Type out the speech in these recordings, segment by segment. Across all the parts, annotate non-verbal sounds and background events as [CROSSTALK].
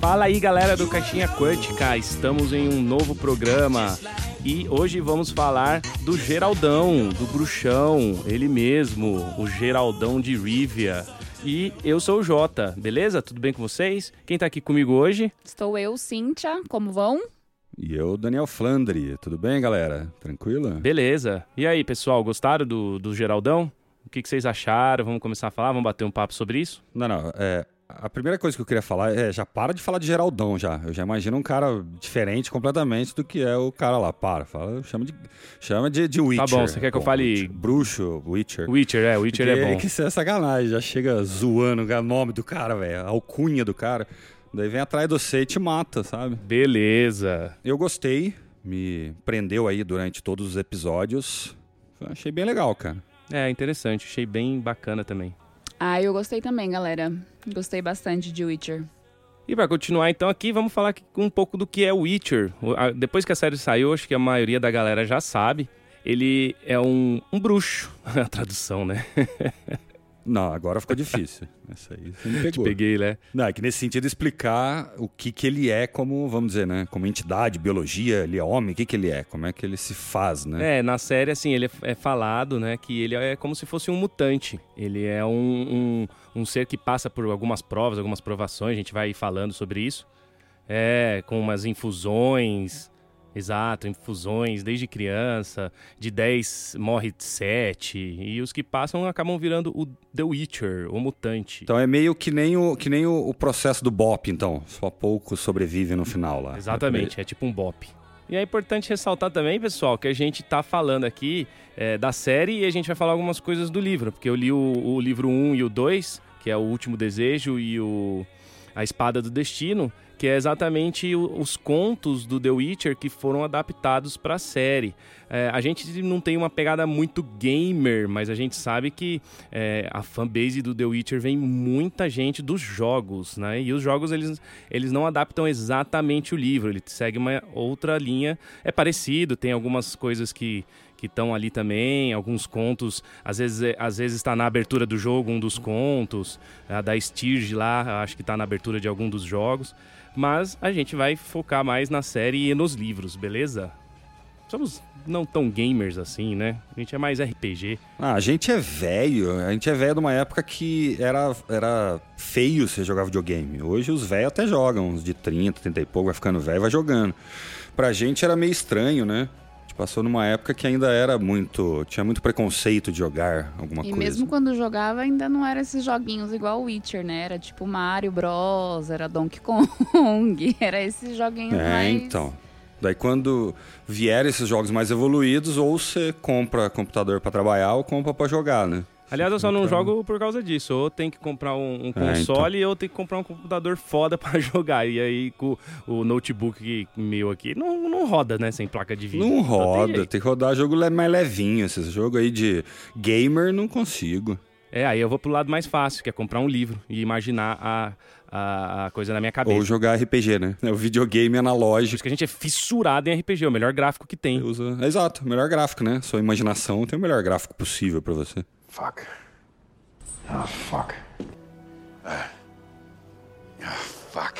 Fala aí galera do Caixinha Quântica, estamos em um novo programa e hoje vamos falar do Geraldão, do Bruxão, ele mesmo, o Geraldão de Rivia. E eu sou o Jota, beleza? Tudo bem com vocês? Quem tá aqui comigo hoje? Estou eu, Cíntia, como vão? E eu, Daniel Flandre. Tudo bem, galera? Tranquilo? Beleza. E aí, pessoal, gostaram do, do Geraldão? O que, que vocês acharam? Vamos começar a falar? Vamos bater um papo sobre isso? Não, não. É, a primeira coisa que eu queria falar é já para de falar de Geraldão já. Eu já imagino um cara diferente completamente do que é o cara lá. Para, fala, chama de chama de, de Witcher. Tá bom, você quer que eu fale bruxo, Witcher? Witcher, é, Witcher Porque é bom. [LAUGHS] que isso é sacanagem, já chega zoando o nome do cara, velho, a alcunha do cara. Daí vem atrás de você e te mata, sabe? Beleza. Eu gostei, me prendeu aí durante todos os episódios. Achei bem legal, cara. É, interessante, achei bem bacana também. Ah, eu gostei também, galera. Gostei bastante de Witcher. E para continuar então aqui, vamos falar um pouco do que é Witcher. Depois que a série saiu, acho que a maioria da galera já sabe. Ele é um, um bruxo, [LAUGHS] a tradução, né? [LAUGHS] Não, agora ficou difícil. [LAUGHS] Essa aí você me pegou. Peguei, né? Não, é que nesse sentido explicar o que que ele é como, vamos dizer, né? Como entidade, biologia, ele é homem, o que que ele é? Como é que ele se faz, né? É, na série, assim, ele é, é falado, né, que ele é como se fosse um mutante. Ele é um, um, um ser que passa por algumas provas, algumas provações, a gente vai falando sobre isso. É, com umas infusões, exato, infusões desde criança, de 10 morre 7, e os que passam acabam virando o The Witcher, o mutante. Então é meio que nem o, que nem o, o processo do Bop, então. Só pouco sobrevive no final lá. Exatamente, é tipo um bop. E é importante ressaltar também, pessoal, que a gente tá falando aqui é, da série e a gente vai falar algumas coisas do livro, porque eu li o, o livro 1 e o 2, que é o Último Desejo e o A Espada do Destino, que é exatamente os contos do The Witcher que foram adaptados para a série. É, a gente não tem uma pegada muito gamer, mas a gente sabe que é, a fanbase do The Witcher vem muita gente dos jogos, né? E os jogos eles, eles não adaptam exatamente o livro, ele segue uma outra linha. É parecido, tem algumas coisas que que estão ali também, alguns contos, às vezes é- às vezes está na abertura do jogo um dos contos, a da Stirge lá, acho que está na abertura de algum dos jogos, mas a gente vai focar mais na série e nos livros, beleza? Somos não tão gamers assim, né? A gente é mais RPG. Ah, a gente é velho. A gente é velho de uma época que era, era feio você jogar videogame. Hoje os velhos até jogam, uns de 30, 30 e pouco, vai ficando velho, vai jogando. Pra gente era meio estranho, né? Passou numa época que ainda era muito. tinha muito preconceito de jogar alguma e coisa. mesmo quando jogava, ainda não era esses joguinhos igual Witcher, né? Era tipo Mario Bros, era Donkey Kong, [LAUGHS] era esses joguinhos É, mais... então. Daí quando vierem esses jogos mais evoluídos, ou você compra computador pra trabalhar ou compra pra jogar, né? Aliás, eu só não Então- jogo por causa disso. Ou tem que comprar um, um É, console ou tem que comprar um computador foda [LAUGHS] pra jogar. E aí, com o notebook meu aqui, não, não roda, né? Sem placa de vídeo. Não tem roda, jeito. tem que rodar jogo mais levinho. Esses jogos aí de gamer não consigo. É, aí eu vou pro lado mais fácil, que é comprar um livro e imaginar a, a, coisa na minha cabeça. Ou jogar RPG, né? É [LAUGHS] o videogame Por analógico. isso que a gente é fissurado em RPG, é o melhor gráfico que tem. Usa... Exato, melhor gráfico, né? Sua imaginação tem o melhor gráfico possível pra você. Fuck. Oh, fuck. Ah, fuck.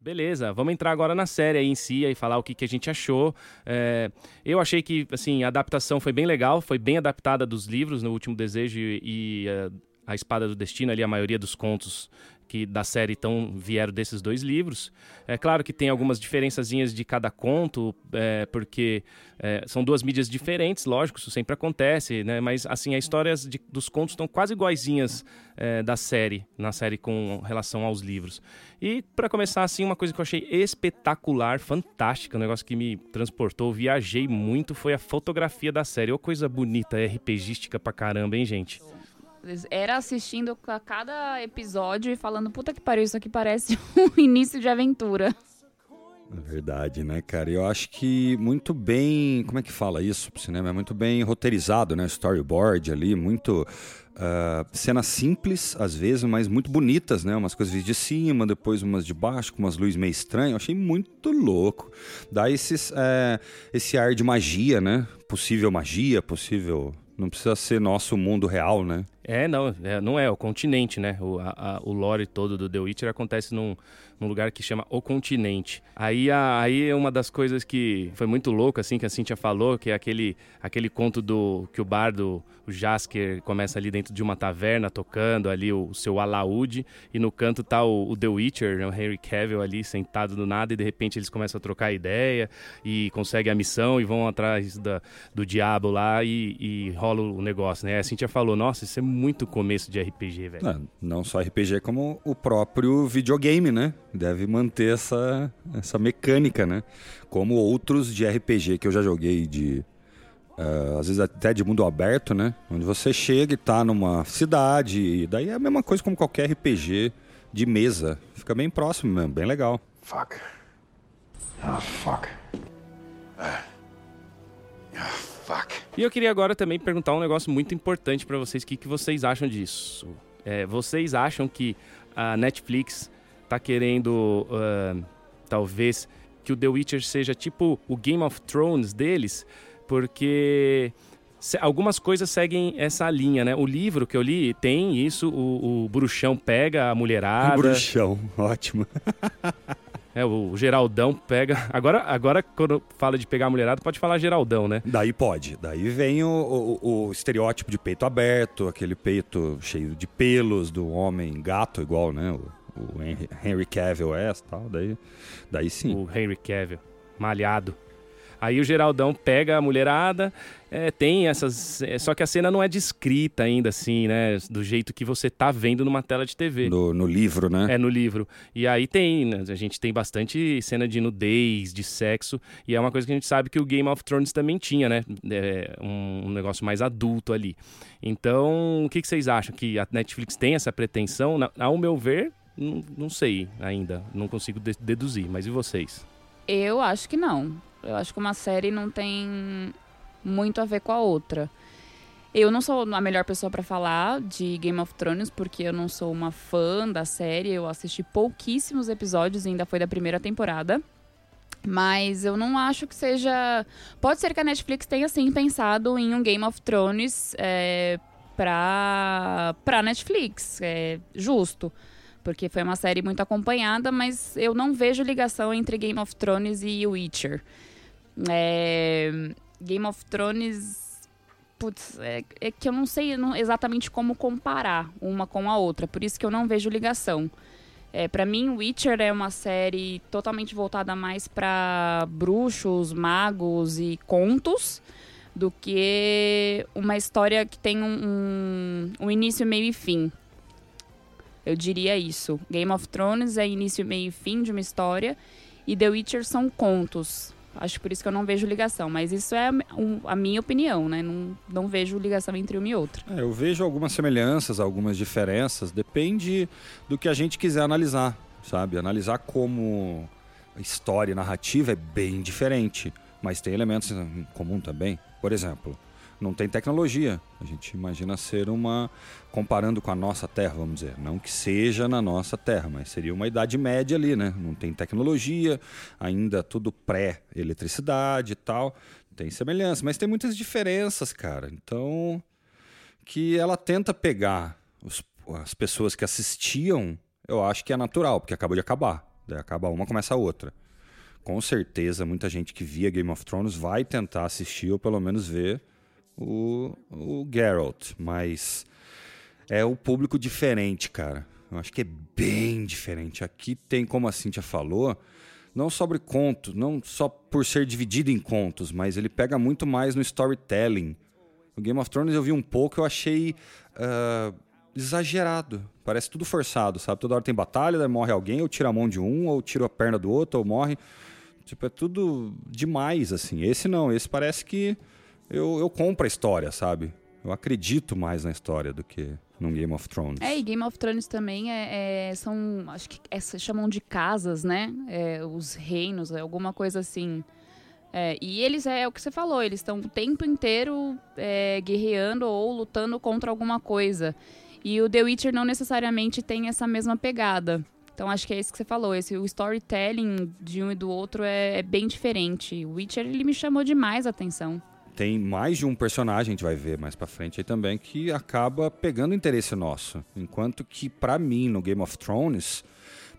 Beleza, vamos entrar agora na série em si e falar o que, que a gente achou. É, eu achei que assim, a adaptação foi bem legal, foi bem adaptada dos livros, no Último Desejo e, e, eh, A Espada do Destino, ali a maioria dos contos que da série tão, vieram desses dois livros. É claro que tem algumas diferençazinhas de cada conto, é, porque é, são duas mídias diferentes, lógico, isso sempre acontece, né? Mas assim, as histórias de- dos contos estão quase iguaizinhas é, da série, na série com relação aos livros. E para começar assim, uma coisa que eu achei espetacular, fantástica, um negócio que me transportou, viajei muito, foi a fotografia da série. Ô coisa bonita, RPGística pra caramba, hein, gente? Era assistindo a cada episódio e falando, puta que pariu, isso aqui parece [LAUGHS] um início de aventura. É verdade, né, cara? Eu acho que muito bem. Como é que fala isso pro cinema? É muito bem roteirizado, né? Storyboard ali, muito. Uh, cenas simples, às vezes, mas muito bonitas, né? Umas coisas de cima, depois umas de baixo, com umas luzes meio estranhas. Eu achei muito louco. Dá esses, é, esse ar de magia, né? Possível magia, possível. Não precisa ser nosso mundo real, né? É, não, é, não é, o continente, né? O, a, a, o lore todo do The Witcher acontece num, num lugar que chama O Continente. Aí, a, aí é uma das coisas que foi muito louco, assim, que a Cintia falou, que é aquele, aquele conto do que o bardo, o Jasker, começa ali dentro de uma taverna tocando ali o, o seu alaúde e no canto tá o, o The Witcher, né, o Henry Cavill ali sentado do nada e de repente eles começam a trocar ideia e conseguem a missão e vão atrás da, do diabo lá e, e rola o negócio, né? A Cintia falou, nossa, isso é muito começo de RPG, velho. Não, não só RPG, como o próprio videogame, né? Deve manter essa, essa mecânica, né? Como outros de RPG que eu já joguei de. Uh, às vezes até de mundo aberto, né? Onde você chega e tá numa cidade, e daí é a mesma coisa como qualquer RPG de mesa. Fica bem próximo mesmo, bem legal. Fuck. Oh, fuck. Ah. Oh, fuck. E eu queria agora também perguntar um negócio muito importante para vocês. O que, que vocês acham disso? É, vocês acham que a Netflix tá querendo, uh, talvez, que o The Witcher seja tipo o Game of Thrones deles? Porque algumas coisas seguem essa linha, né? O livro que eu li tem isso, o, o bruxão pega a mulherada. O bruxão, ótimo. [LAUGHS] É, o Geraldão pega. Agora, agora, quando fala de pegar a mulherada, pode falar Geraldão, né? Daí pode. Daí vem o, o, o, estereótipo de peito aberto, aquele peito cheio de pelos do homem gato, igual, né? O, o Henry Cavill é tal. Daí, daí sim. O Henry Cavill, malhado. Aí o Geraldão pega a mulherada, é, tem essas. É, só que a cena não é descrita ainda, assim, né? Do jeito que você tá vendo numa tela de TV. No, no livro, né? É, no livro. E aí tem, né, a gente tem bastante cena de nudez, de sexo, e é uma coisa que a gente sabe que o Game of Thrones também tinha, né? É, um, um, negócio mais adulto ali. Então, o que, que vocês acham? Que a Netflix tem essa pretensão? Na, ao meu ver, não, não sei ainda. Não consigo de deduzir. Mas e vocês? Eu acho que não. Eu acho que uma série não tem muito a ver com a outra. Eu não sou a melhor pessoa para falar de Game of Thrones, porque eu não sou uma fã da série. Eu assisti pouquíssimos episódios, ainda foi da primeira temporada. Mas eu não acho que seja. Pode ser que a Netflix tenha sim pensado em um Game of Thrones é, pra, pra Netflix. É justo porque foi uma série muito acompanhada, mas eu não vejo ligação entre Game of Thrones e Witcher. É, Game of Thrones. Putz, é, é, que eu não sei exatamente como comparar uma com a outra, por isso que eu não vejo ligação. É, para mim, Witcher é uma série totalmente voltada mais para bruxos, magos e contos do que uma história que tem um, um, um início, meio e fim. Eu diria isso. Game of Thrones é início, meio e fim de uma história. E The Witcher são contos. Acho por isso que eu não vejo ligação. Mas isso é a minha opinião, né? Não, não vejo ligação entre uma e outra. É, eu vejo algumas semelhanças, algumas diferenças. Depende do que a gente quiser analisar, sabe? Analisar como história e narrativa é bem diferente. Mas tem elementos em comum também. Por exemplo, não tem tecnologia. A gente imagina ser uma. comparando com a nossa Terra, vamos dizer. Não que seja na nossa Terra, mas seria uma Idade Média ali, né? Não tem tecnologia, ainda tudo pré-eletricidade e tal. Tem semelhança, mas tem muitas diferenças, cara. Então. que ela tenta pegar os, as pessoas que assistiam, eu acho que é natural, porque acabou de acabar. Daí acaba uma, começa a outra com certeza muita gente que via Game of Thrones vai tentar assistir ou pelo menos ver o, o Geralt, mas é o público diferente, cara. Eu acho que é bem diferente. Aqui tem, como a Cintia falou, não sobre contos, não só por ser dividido em contos, mas ele pega muito mais no storytelling. O Game of Thrones eu vi um pouco, eu achei uh, exagerado. Parece tudo forçado, sabe? Toda hora tem batalha, daí morre alguém, ou tira a mão de um, ou tira a perna do outro, ou morre. Tipo, é tudo demais, assim. Esse não, esse parece que eu, eu compro a história, sabe? Eu acredito mais na história do que num Game of Thrones. É, e Game of Thrones também é, é- são, acho que é, chamam de casas, né? É, os reinos, é alguma coisa assim. É, e eles, é, o que você falou, eles estão o tempo inteiro é, guerreando ou lutando contra alguma coisa. E o The Witcher não necessariamente tem essa mesma pegada. Então acho que é isso que você falou, esse, o storytelling de um e do outro é, é bem diferente. O Witcher, ele me chamou demais a atenção. Tem mais de um personagem, a gente vai ver mais pra frente aí também, que acaba pegando interesse nosso. Enquanto que, pra mim, no Game of Thrones,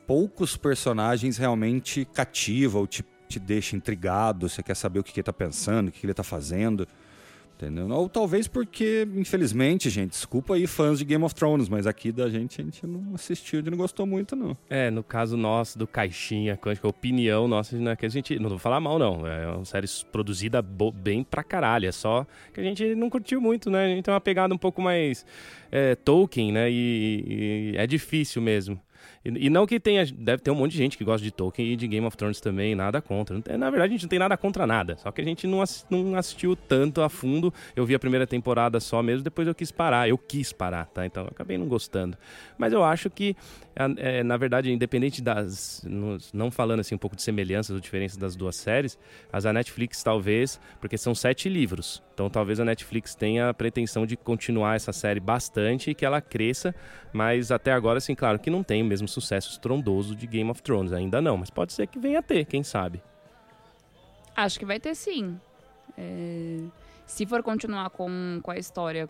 poucos personagens realmente cativam ou te, te deixam intrigado, você quer saber o que, que ele tá pensando, o que, que ele tá fazendo. Entendeu? Ou talvez porque, infelizmente, gente, desculpa aí fãs de Game of Thrones, mas aqui da gente a gente não assistiu, a gente não gostou muito, não. É, no caso nosso, do Caixinha Quântica, a opinião nossa, né, que a gente. Não vou falar mal, não. É uma série produzida bem pra caralho. É só que a gente não curtiu muito, né? A gente tem uma pegada um pouco mais é, Tolkien, né? E, e é difícil mesmo. E, não que tenha. Deve ter um monte de gente que gosta de Tolkien e de Game of Thrones também, nada contra. Na verdade, a gente não tem nada contra nada. Só que a gente não, não assistiu tanto a fundo. Eu vi a primeira temporada só mesmo, depois eu quis parar. Eu quis parar, tá? Então eu acabei não gostando. Mas eu acho que, a- é, na verdade, independente das. Não falando assim um pouco de semelhanças ou diferenças das duas séries, as da Netflix talvez, porque são sete livros. Então talvez a Netflix tenha a pretensão de continuar essa série bastante e que ela cresça, mas até agora, assim, claro que não tem o mesmo sucesso estrondoso de Game of Thrones, ainda não, mas pode ser que venha a ter, quem sabe. Acho que vai ter sim. É, se for continuar com, com a história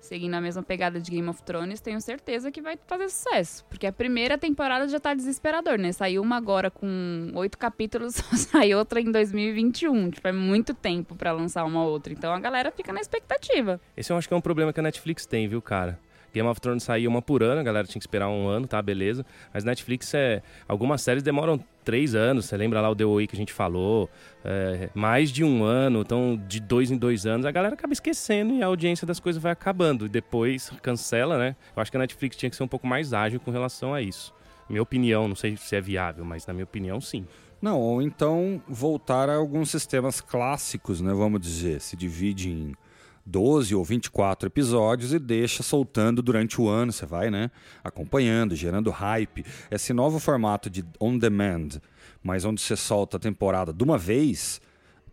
seguindo a mesma pegada de Game of Thrones, tenho certeza que vai fazer sucesso. Porque a primeira temporada já tá desesperador, né? Saiu uma agora com oito capítulos, [LAUGHS] só sai outra em 2021. Tipo, é muito tempo pra lançar uma outra. Então a galera fica na expectativa. Esse eu acho que é um problema que a Netflix tem, viu, cara? Game of Thrones saía uma por ano, a galera tinha que esperar um ano, tá, beleza. Mas Netflix é. Algumas séries demoram três anos, você lembra lá o The Way que a gente falou? É, mais de um ano, então de dois em dois anos, a galera acaba esquecendo e a audiência das coisas vai acabando. E depois cancela, né? Eu acho que a Netflix tinha que ser um pouco mais ágil com relação a isso. Minha opinião, não sei se é viável, mas na minha opinião, sim. Não, ou então voltar a alguns sistemas clássicos, né? Vamos dizer, se divide em 12 ou 24 episódios e deixa soltando durante o ano, você vai, né? Acompanhando, gerando hype. Esse novo formato de on demand, mas onde você solta a temporada de uma vez,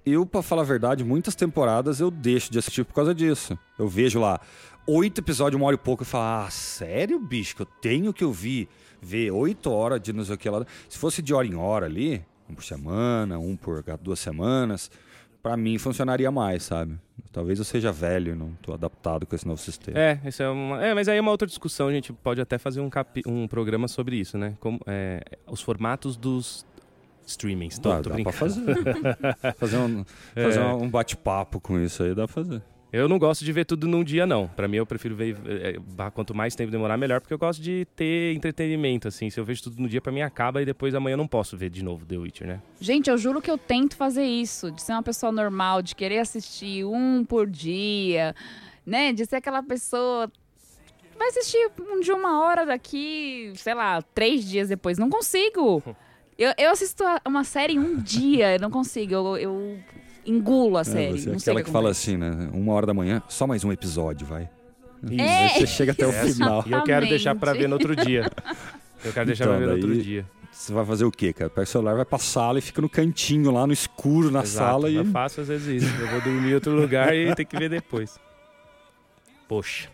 eu, pra falar a verdade, muitas temporadas eu deixo de assistir por causa disso. Eu vejo lá oito episódios, uma hora e pouco, e falo, ah, sério, bicho, que eu tenho que ouvir, ver oito horas de não sei o que lá. Se fosse de hora em hora ali, um por semana, um por duas semanas, pra mim funcionaria mais, sabe? Talvez eu seja velho não tô adaptado com esse novo sistema. É, isso é uma. É, mas aí é uma outra discussão, a gente pode até fazer um, capi... um programa sobre isso, né? Como, é, os formatos dos streamings. Tô, Dá, tô dá pra fazer. [LAUGHS] fazer um, fazer um bate-papo com isso aí, dá pra fazer. Eu não gosto de ver tudo num dia, não. Pra mim, eu prefiro ver. é, quanto mais tempo demorar, melhor, porque eu gosto de ter entretenimento, assim. Se eu vejo tudo no dia, pra mim acaba e depois amanhã eu não posso ver de novo The Witcher, né? Gente, eu juro que eu tento fazer isso, de ser uma pessoa normal, de querer assistir um por dia, né? De ser aquela pessoa. Vai assistir um de uma hora daqui, sei lá, três dias depois. Não consigo. [LAUGHS] Eu, eu assisto uma série em um dia, eu não consigo. Eu, eu engulo a É, série. você é o aquela que fala acontece. assim, né? Uma hora da manhã, só mais um episódio, vai. Isso. Aí você chega até o final. E eu quero deixar pra ver no outro dia. [LAUGHS] Eu quero deixar Então, pra ver no outro dia. Você vai fazer o quê, cara? Pega o celular, vai pra sala e fica no cantinho lá, no escuro, na Exato, sala e. Eu faço às vezes isso. Eu vou dormir em outro lugar e tem que ver depois. Poxa.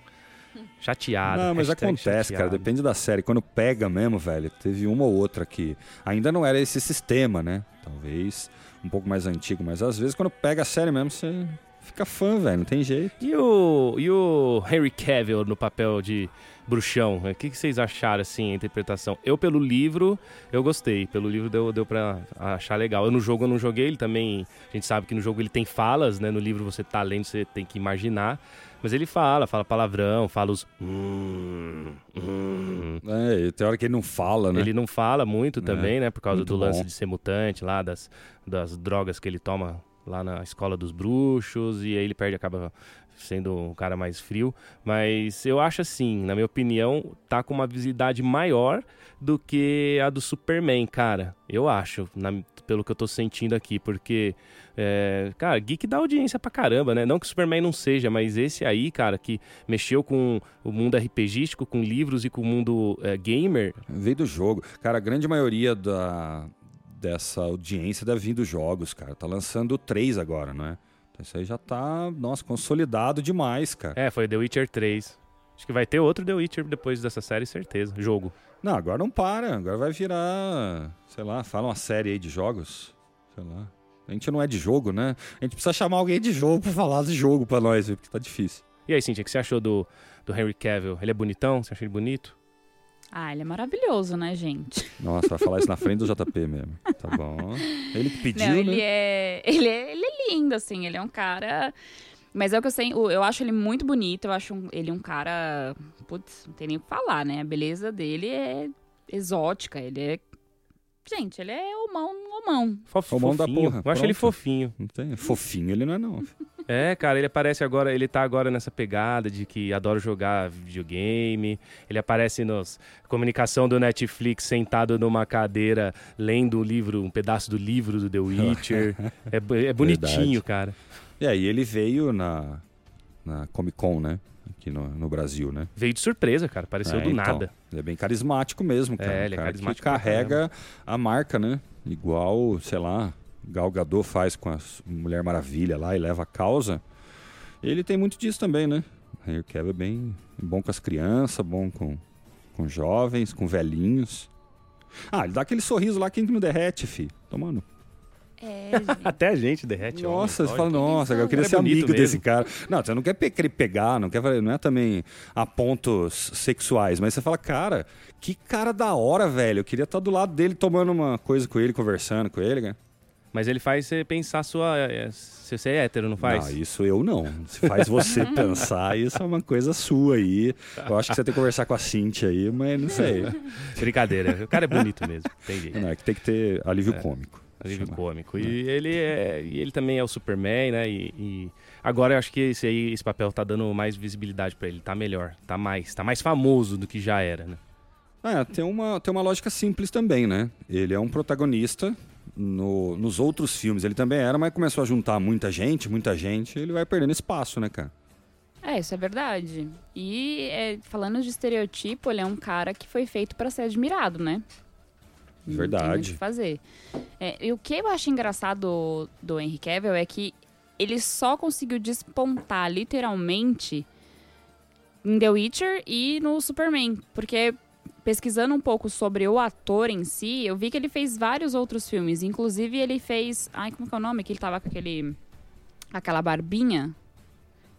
Chateado. Não, mas acontece, cara. chateado. Depende da série. Quando pega mesmo, velho, teve uma ou outra que ainda não era esse sistema, né? Talvez um pouco mais antigo, mas às vezes quando pega a série mesmo, você fica fã, velho. Não tem jeito. E o, e o Henry Cavill no papel de bruxão? O que, que vocês acharam, assim, a interpretação? Eu, pelo livro, eu gostei. Pelo livro deu, deu pra achar legal. Eu no jogo eu não joguei, ele também... A gente sabe que no jogo ele tem falas, né? No livro você tá lendo, você tem que imaginar. Mas ele fala, fala palavrão, fala os... Hum, hum. É, tem hora que ele não fala, né? Ele não fala muito também, né? Por causa do lance bom. de ser mutante lá, das, das drogas que ele toma lá na escola dos bruxos, e aí ele perde, acaba sendo um cara mais frio. Mas eu acho assim, na minha opinião, tá com uma visibilidade maior do que a do Superman, cara. Eu acho. Na- pelo que eu tô sentindo aqui, porque, é, cara, Geek dá audiência pra caramba, né? Não que o Superman não seja, mas esse aí, cara, que mexeu com o mundo RPGístico, com livros e com o mundo é, gamer. Veio do jogo. Cara, a grande maioria da, dessa audiência deve vir dos jogos, cara. Tá lançando três agora, não é? Então isso aí já tá, nossa, consolidado demais, cara. É, foi The Witcher 3. Acho que vai ter outro The Witcher depois dessa série, certeza. Jogo. Não, agora não para. Agora vai virar, sei lá, fala uma série aí de jogos. Sei lá. A gente não é de jogo, né? A gente precisa chamar alguém de jogo pra falar de jogo pra nós, porque tá difícil. E aí, Cintia, o que você achou do, do Henry Cavill? Ele é bonitão? Você achou ele bonito? Ah, ele é maravilhoso, né, gente? Nossa, vai falar isso na frente do JP mesmo. Tá bom. Ele que pediu, Não, né? ele é, ele é. Ele é lindo, assim, ele é um cara. Mas é o que eu sei, eu acho ele muito bonito, eu acho ele um cara. Putz, não tem nem o que falar, né? A beleza dele é exótica, ele é. Gente, ele é homão, homão. Fof, Homão da fofinho. porra, Eu acho ele pronto. fofinho. Não tem? Fofinho ele não é, não. É, cara, ele aparece agora, ele tá agora nessa pegada de que adora jogar videogame. Ele aparece nos comunicação do Netflix sentado numa cadeira lendo o livro, um pedaço do livro do The Witcher. [LAUGHS] é, é bonitinho, Verdade. cara. E aí ele veio na, na Comic Con, né? Aqui no, no Brasil, né? Veio de surpresa, cara, apareceu É, do então, nada. Ele é bem carismático mesmo, cara. É, ele é cara carismático Que carrega a marca, né? Igual, sei lá, Gal Gadot faz com a Mulher Maravilha lá e leva a causa. Ele tem muito disso também, né? O Henry Cavill é bem bom com as crianças, bom com, com jovens, com velhinhos. Ah, ele dá aquele sorriso lá que não derrete, fi. Tomando. É, [LAUGHS] Até a gente derrete. homem, Nossa, você olha. fala, nossa, eu queria é ser amigo mesmo. desse cara. Não, você não quer pe- querer pegar, não quer não é também a pontos sexuais, mas você fala, cara, que cara da hora, velho. Eu queria estar do lado dele tomando uma coisa com ele, conversando com ele, cara. Mas ele faz você pensar sua. é, Se você é hétero, não faz? Não, isso eu não. Se faz você [LAUGHS] pensar, isso é uma coisa sua aí. Eu acho que você tem que conversar com a Cintia aí, mas não sei. [LAUGHS] Brincadeira. O cara é bonito mesmo. Tem jeito. Não, é que tem que ter alívio cômico. Alívio Chama. cômico. E ele é. E ele também é o Superman, né? E, e agora eu acho que esse aí, esse papel tá dando mais visibilidade pra ele. Tá melhor. Tá mais. Tá mais famoso do que já era, né? É, tem uma, tem uma lógica simples também, né? Ele é um protagonista. No, nos outros filmes ele também era, mas começou a juntar muita gente, muita gente, ele vai perdendo espaço, né, cara? É, isso é verdade. E é, falando de estereotipo, ele é um cara que foi feito pra ser admirado, né? Não Verdade. que fazer. É, e o que eu acho engraçado do, do Henry Cavill é que ele só conseguiu despontar, literalmente, em The Witcher e no Superman. Porque pesquisando um pouco sobre o ator em si, eu vi que ele fez vários outros filmes. Inclusive, ele fez... Ai, como que é o nome? Que ele tava com aquele... Aquela barbinha.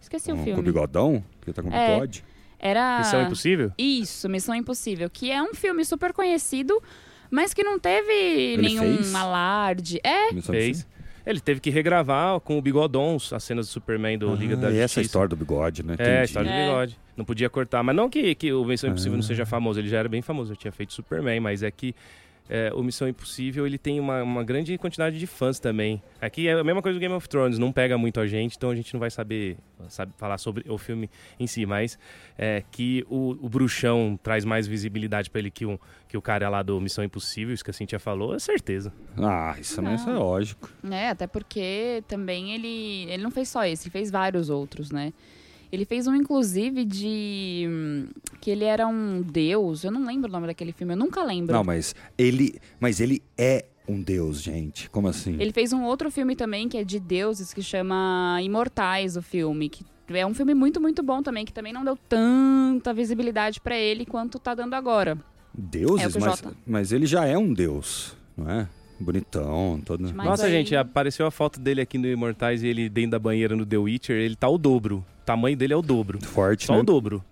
Esqueci o Com- filme. Com o bigodão, que tá com É. bigode. Era... Missão Impossível? Isso, Missão Impossível, que é um filme super conhecido, mas que não teve nenhum fez? alarde. É, Missão Fez. Ele teve que regravar com o Bigodon as cenas do Superman do Liga da Ah, e Justiça. essa é a história do bigode, né? É, a Entendi. história do É. bigode. Não podia cortar. Mas não que, que o Missão Impossível não Ah. seja famoso, ele já era bem famoso, já tinha feito Superman, mas é que é, o Missão Impossível ele tem uma, uma grande quantidade de fãs também. Aqui é a mesma coisa do Game of Thrones, não pega muito a gente, então a gente não vai saber, sabe, falar sobre o filme em si, mas é, que o, o bruxão traz mais visibilidade pra ele que, um, que o cara lá do Missão Impossível, isso que a Cintia falou, é certeza. Ah, isso não, isso é lógico. É, até porque também ele, ele não fez só esse, ele fez vários outros, né? Ele fez um, inclusive, de. que ele era um deus. Eu não lembro o nome daquele filme, eu nunca lembro. Não, mas ele, mas ele é um deus, gente. Como assim? Ele fez um outro filme também que é de deuses, que chama Imortais, o filme. Que é um filme muito, muito bom também, que também não deu tanta visibilidade pra ele quanto tá dando agora. Deuses, É mas, mas ele já é um deus, não é? Bonitão, todo. Mas Nossa, aí- gente, apareceu a foto dele aqui no Imortais e ele dentro da banheira no The Witcher, ele tá o dobro. O tamanho dele é o dobro. Forte, Só né? o dobro.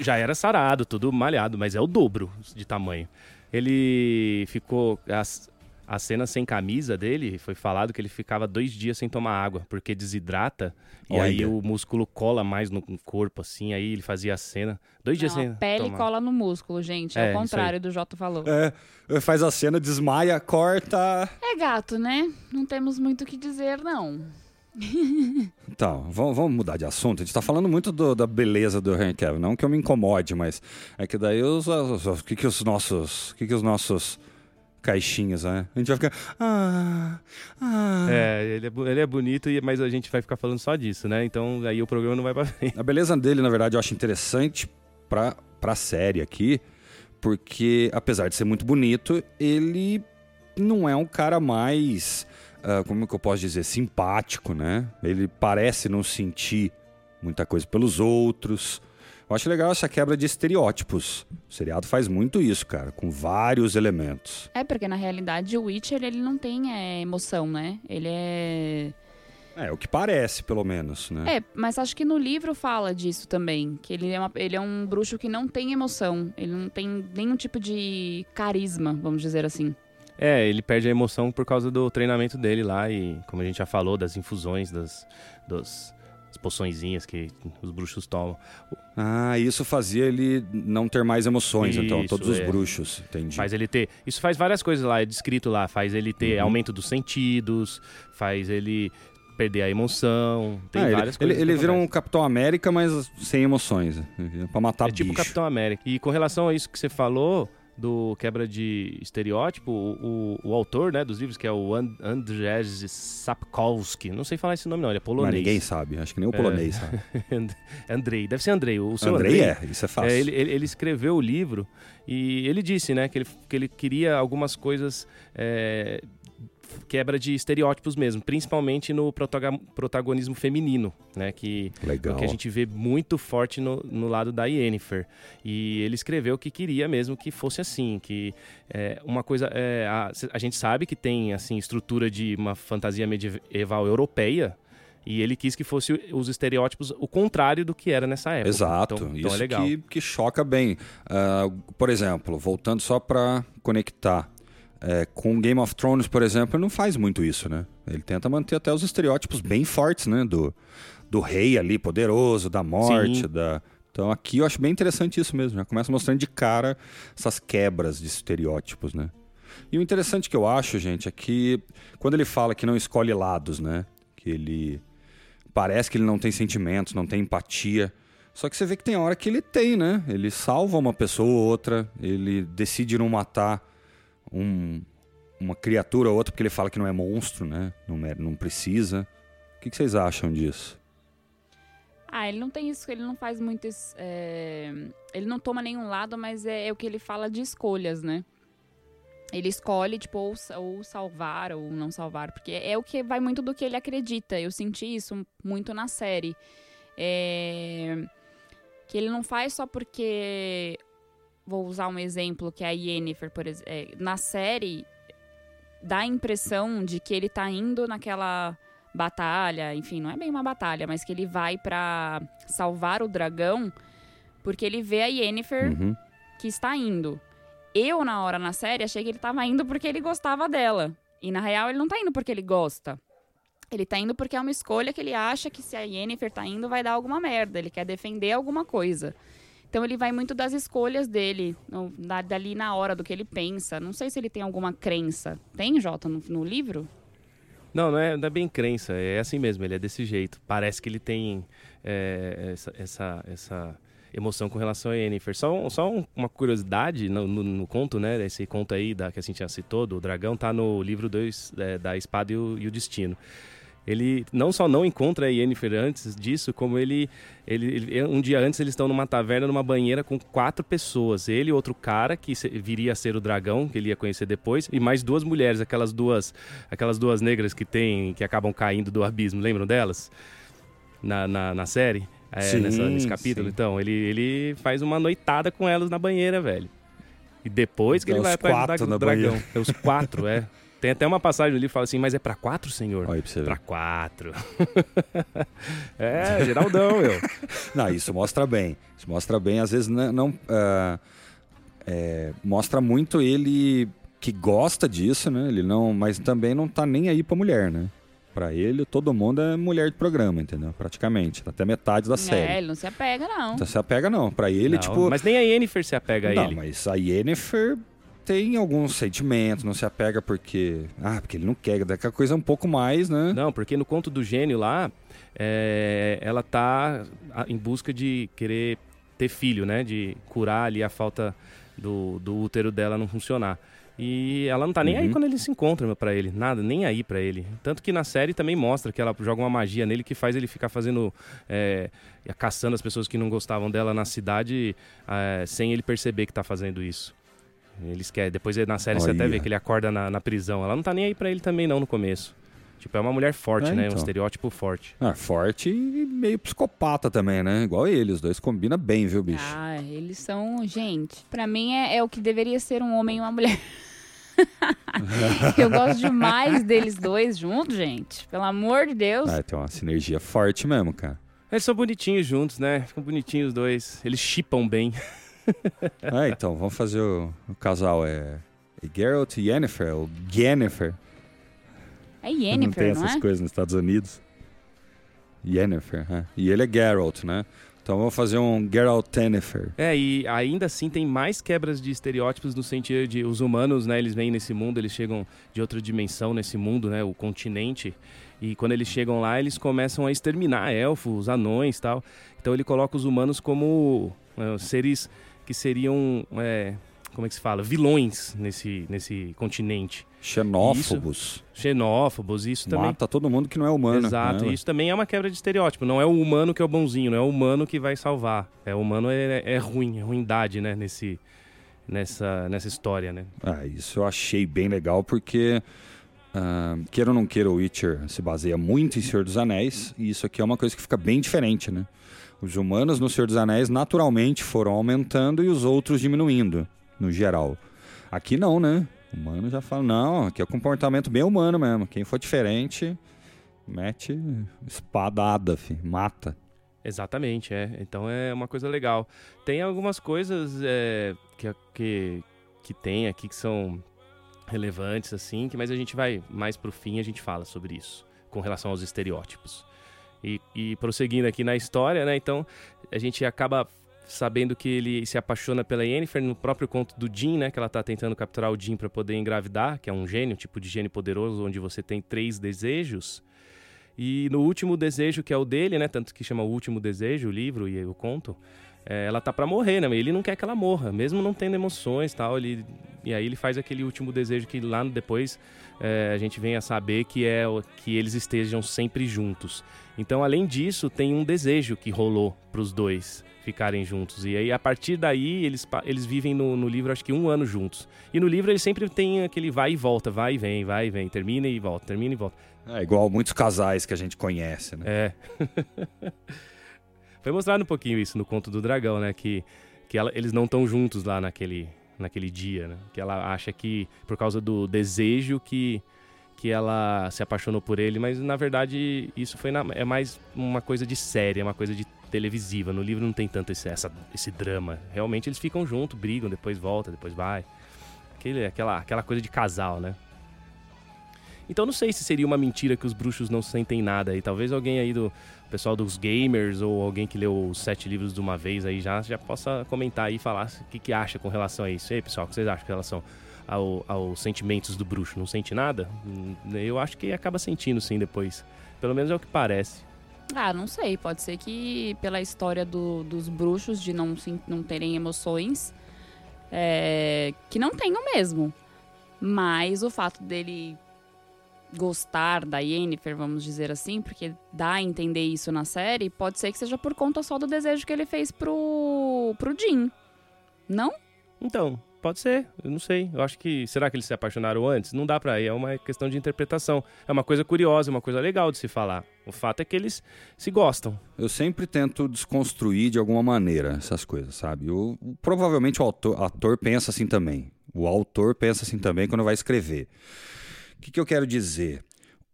Já era sarado, tudo malhado, mas é o dobro de tamanho. Ele ficou. As, a cena sem camisa dele, foi falado que ele ficava dois dias sem tomar água, porque desidrata. E Olha. aí o músculo cola mais no corpo, assim. Aí ele fazia a cena. Dois dias Não, sem. a pele tomar. cola no músculo, gente. É, É, o contrário do Jota falou. É, faz a cena, desmaia, corta. É gato, né? Não temos muito o que dizer, não. [LAUGHS] Então, vamos, vamos mudar de assunto. A gente tá falando muito do- da beleza do Henry Cavill. Não que eu me incomode, mas é que daí os, os- que que os nossos, que que os nossos caixinhas, né? A gente vai ficar. Ah, ah. É, ele é, ele é bonito, mas a gente vai ficar falando só disso, né? Então aí o programa não vai pra frente. A beleza dele, na verdade, eu acho interessante pra, pra série aqui, porque apesar de ser muito bonito, ele não é um cara mais. Uh, como que eu posso dizer? Simpático, né? Ele parece não sentir muita coisa pelos outros. Eu acho legal essa quebra de estereótipos. O seriado faz muito isso, cara, com vários elementos. É, porque na realidade o Witcher ele não tem é, emoção, né? Ele é. É, o que parece, pelo menos, né? É, mas acho que no livro fala disso também. Que ele é, uma, ele é um bruxo que não tem emoção. Ele não tem nenhum tipo de carisma, vamos dizer assim. É, ele perde a emoção por causa do treinamento dele lá e, como a gente já falou, das infusões, das, dos, as poçõezinhas que os bruxos tomam. Ah, isso fazia ele não ter mais emoções, então, Isso, todos os é. bruxos, entendi. Faz ele ter. Isso faz várias coisas lá, é descrito lá. Faz ele ter Uhum. aumento dos sentidos, faz ele perder a emoção. Tem Ah, ele- várias ele, coisas. ele que vira um. Capitão América, mas sem emoções. Pra matar É tipo bicho. Capitão América. E com relação a isso que você falou, do quebra de estereótipo, o, o, o autor né, dos livros, que é o And Andrzej Sapkowski, não sei falar esse nome não, ele é Mas polonês. ninguém sabe, acho que nem o polonês sabe. [LAUGHS] Andrei, deve ser Andrei, o seu Andrei Andrei. é, isso é fácil. É, ele, ele- ele escreveu o livro e ele disse, né, que ele, que ele queria algumas coisas é, quebra de estereótipos mesmo, principalmente no protagonismo feminino, né, que Legal. o que a gente vê muito forte no, no lado da Yennefer. E ele escreveu que queria mesmo que fosse assim, que é, uma coisa... é, a, a gente sabe que tem, assim, estrutura de uma fantasia medieval europeia, e ele quis que fosse os estereótipos o contrário do que era nessa época. Exato, Então, isso então é legal. Que, que choca bem. Ah, por exemplo, voltando só pra conectar, é, com Game of Thrones, por exemplo, ele não faz muito isso, né? Ele tenta manter até os estereótipos bem fortes, né? Do, do rei ali, poderoso, da morte, Sim. da... Então aqui eu acho bem interessante isso mesmo, já começa mostrando de cara essas quebras de estereótipos, né? E o interessante que eu acho, gente, é que quando ele fala que não escolhe lados, né? Que ele parece que ele não tem sentimentos, não tem empatia. Só que você vê que tem hora que ele tem, né? Ele salva uma pessoa ou outra, ele decide não matar um- uma criatura ou outra porque ele fala que não é monstro, né? Não, é- não precisa. O que, que vocês acham disso? Ah, ele não tem isso, ele não faz muito. é, Ele não toma nenhum lado, mas é, é o que ele fala de escolhas, né? Ele escolhe, tipo, ou, ou salvar ou não salvar, porque é o que vai muito do que ele acredita. Eu senti isso muito na série. É, Que ele não faz só porque. Vou usar um exemplo que é a Yennefer, por exemplo. na série, dá a impressão de que ele tá indo naquela batalha, enfim, não é bem uma batalha, mas que ele vai pra salvar o dragão porque ele vê a Yennefer Uhum. que está indo. Eu, na hora na série, achei que ele tava indo porque ele gostava dela. E na real, ele não tá indo porque ele gosta. Ele tá indo porque é uma escolha que ele acha que se a Yennefer tá indo, vai dar alguma merda. Ele quer defender alguma coisa. Então ele vai muito das escolhas dele, no- da- dali na hora, do que ele pensa. Não sei se ele tem alguma crença. Tem, Jota, no, no livro? Não, não é, não é bem crença, é assim mesmo, ele é desse jeito. Parece que ele tem é, essa, essa, essa emoção com relação a Yennefer. Só, só um- uma curiosidade no, no- no conto, né? Esse conto aí da, que a gente já citou, do dragão, tá no livro 2 da Espada e o, e o Destino. Ele não só não encontra a Yennefer antes disso, como ele, ele, ele- Um dia antes eles estão numa taverna, numa banheira com quatro pessoas. Ele e outro cara, que viria a ser o dragão, que ele ia conhecer depois, e mais duas mulheres, aquelas duas, aquelas duas negras que tem, que acabam caindo do abismo, lembram delas? Na, na, na série? É, Sim, nessa- nesse capítulo. sim. Então, ele, ele faz uma noitada com elas na banheira, velho. E depois que ele vai atrás do na dragão. É os quatro, é. Tem até uma passagem ali que fala assim, mas é pra quatro, senhor? Olha aí pra você ver. Pra quatro. [LAUGHS] é, Geraldão, meu. [LAUGHS] Não, isso mostra bem. Isso mostra bem, às vezes não. não, ah, é, mostra muito ele que gosta disso, né? Ele não, mas também não tá nem aí pra mulher, né? Pra ele, todo mundo é mulher de programa, entendeu? Praticamente. Até metade da É, série. ele não se apega, não. Então se apega, não. Pra ele, Não, tipo. Mas nem a Yennefer se apega a não, ele. mas a Yennefer tem alguns sentimentos, não se apega porque. Ah, porque ele não quer. Daquela coisa um pouco mais, né? Não, porque no conto do gênio lá, é, ela tá a- em busca de querer ter filho, né? De curar ali a falta do, do útero dela não funcionar. E ela não tá nem aí Uhum. quando ele se encontra pra ele, nada, nem aí pra ele. Tanto que na série também mostra que ela joga uma magia nele que faz ele ficar fazendo. É, caçando as pessoas que não gostavam dela na cidade é, sem ele perceber que tá fazendo isso. Eles querem. Depois na série você até Olha. vê que ele acorda na, na prisão. Ela não tá nem aí pra ele também, não, no começo. Tipo, é uma mulher forte, É, né? Um então. estereótipo forte. Ah, forte e meio psicopata também, né? Igual ele, os dois combinam bem, viu, bicho? Ah, eles são. Gente, pra mim é, é o que deveria ser um homem e uma mulher. [LAUGHS] eu gosto demais deles dois juntos, gente. Pelo amor de Deus. Ah, tem uma sinergia forte mesmo, cara. Eles são bonitinhos juntos, né? Ficam bonitinhos os dois. Eles chipam bem. [LAUGHS] [LAUGHS] Ah, então, vamos fazer o, o casal. É, é Geralt e Yennefer, ou Yennefer. É não tem Yennefer, não, essas é? coisas nos Estados Unidos. Yennefer, né? E ele é Geralt, né? Então vamos fazer um Geralt Yennefer. É, e ainda assim tem mais quebras de estereótipos no sentido de os humanos, né, eles vêm nesse mundo, eles chegam de outra dimensão nesse mundo, né, o continente. E quando eles chegam lá, eles começam a exterminar elfos, anões, tal. Então ele coloca os humanos como é, seres que seriam, é, como é que se fala, vilões nesse nesse continente. Xenófobos. Xenófobos, isso também. Mata todo mundo que não é humano. Exato, né? isso também é uma quebra de estereótipo. Não é o humano que é o bonzinho, não é o humano que vai salvar. É o humano é, é ruim, é ruindade, né? Nesse, nessa, nessa história, né? Ah, isso eu achei bem legal porque, ah, queira ou não queira, o Witcher se baseia muito em Senhor dos Anéis e isso aqui é uma coisa que fica bem diferente, né? Os humanos no Senhor dos Anéis naturalmente foram aumentando e os outros diminuindo, no geral. Aqui não, né? Humano já fala, não, aqui é um comportamento bem humano mesmo. Quem for diferente, mete espadada, fi, mata. Exatamente, é. Então é uma coisa legal. Tem algumas coisas é, que, que, que tem aqui que são relevantes, assim, que, mas a gente vai mais pro fim a gente fala sobre isso, com relação aos estereótipos. E, e prosseguindo aqui na história, né? Então a gente acaba sabendo que ele se apaixona pela Yennefer no próprio conto do Jin, né? Que ela tá tentando capturar o Jin para poder engravidar, que é um gênio, tipo de gênio poderoso, onde você tem três desejos. E no último desejo, que é o dele, né? Tanto que chama o último desejo, o livro e o conto. É, ela tá pra morrer, né? Ele não quer que ela morra, mesmo não tendo emoções e tal. Ele, e aí ele faz aquele último desejo que lá depois é, a gente vem a saber que é que eles estejam sempre juntos. Então, além disso, tem um desejo que rolou pros dois ficarem juntos. E aí, a partir daí, eles, eles vivem no, no livro, acho que um ano juntos. E no livro ele sempre tem aquele vai e volta, vai e vem, vai e vem, termina e volta, termina e volta. É igual muitos casais que a gente conhece, né? É. [LAUGHS] Foi mostrado um pouquinho isso no Conto do Dragão, né? Que, que ela- eles não estão juntos lá naquele, naquele dia, né? Que ela acha que, por causa do desejo, que, que ela se apaixonou por ele, mas na verdade isso foi na- é mais uma coisa de série, é uma coisa de televisiva. No livro não tem tanto esse, essa- esse drama. Realmente eles ficam juntos, brigam, depois volta, depois vai. Aquele, aquela, aquela coisa de casal, né? Então não sei se seria uma mentira que os bruxos não sentem nada. E talvez alguém aí do pessoal dos gamers ou alguém que leu os sete livros de uma vez aí já, já possa comentar aí e falar o que, que acha com relação a isso. E aí, pessoal, o que vocês acham com relação ao- aos sentimentos do bruxo? Não sente nada? Hum, Eu acho que acaba sentindo sim depois. Pelo menos é o que parece. Ah, não sei. Pode ser que pela história do- dos bruxos de não, não terem emoções, é, que não tenham mesmo. Mas o fato dele gostar da Yennefer, vamos dizer assim, porque dá a entender isso na série, pode ser que seja por conta só do desejo que ele fez pro, pro Jim. Não? Então, pode ser, eu não sei. Eu acho que. Será que eles se apaixonaram antes? Não dá pra ir, é uma questão de interpretação. É uma coisa curiosa, uma coisa legal de se falar. O fato é que eles se gostam. Eu sempre tento desconstruir de alguma maneira essas coisas, sabe? O, o- provavelmente o autor, ator pensa assim também. O autor pensa assim também quando vai escrever. O que, que eu quero dizer?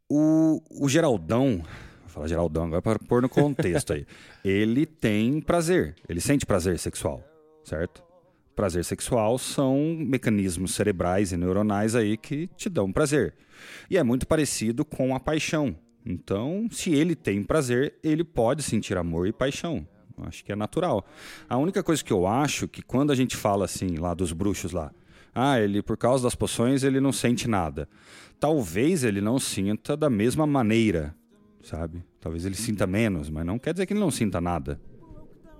O, o Geraldão, vou falar Geraldão agora para pôr no contexto aí. [LAUGHS] Ele tem prazer, ele sente prazer sexual, certo? Prazer sexual são mecanismos cerebrais e neuronais aí que te dão prazer. E é muito parecido com a paixão. Então, se ele tem prazer, ele pode sentir amor e paixão. Acho que é natural. A única coisa que eu acho que quando a gente fala assim, lá dos bruxos lá, ah, ele por causa das poções ele não sente nada. Talvez ele não sinta da mesma maneira, sabe? Talvez ele sinta menos, mas não quer dizer que ele não sinta nada.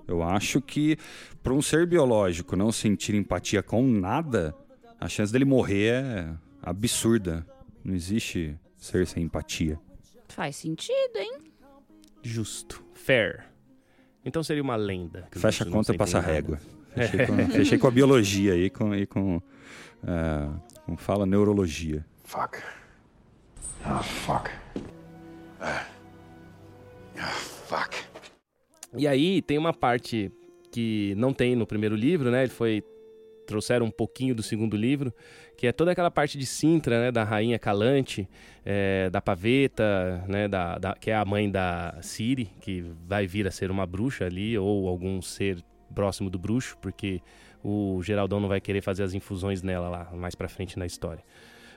Eu acho que para um ser biológico não sentir empatia com nada A chance dele morrer é absurda. Não existe ser sem empatia. Faz sentido, hein? Justo. Fair. Então seria uma lenda. Fecha a conta e passa a nada. régua. Fechei com, [LAUGHS] fechei com a biologia aí, com, e com. é, como fala, neurologia. Fuck. Oh, fuck. Ah. Ah, fuck. E aí tem uma parte que não tem no primeiro livro, né? Ele foi trouxeram um pouquinho do segundo livro, que é toda aquela parte de Sintra, né, da rainha Calante, é, da Paveta, né, da, da- que é a mãe da Ciri, que vai vir a ser uma bruxa ali ou algum ser próximo do bruxo, porque o Geraldão não vai querer fazer as infusões nela lá mais pra frente na história.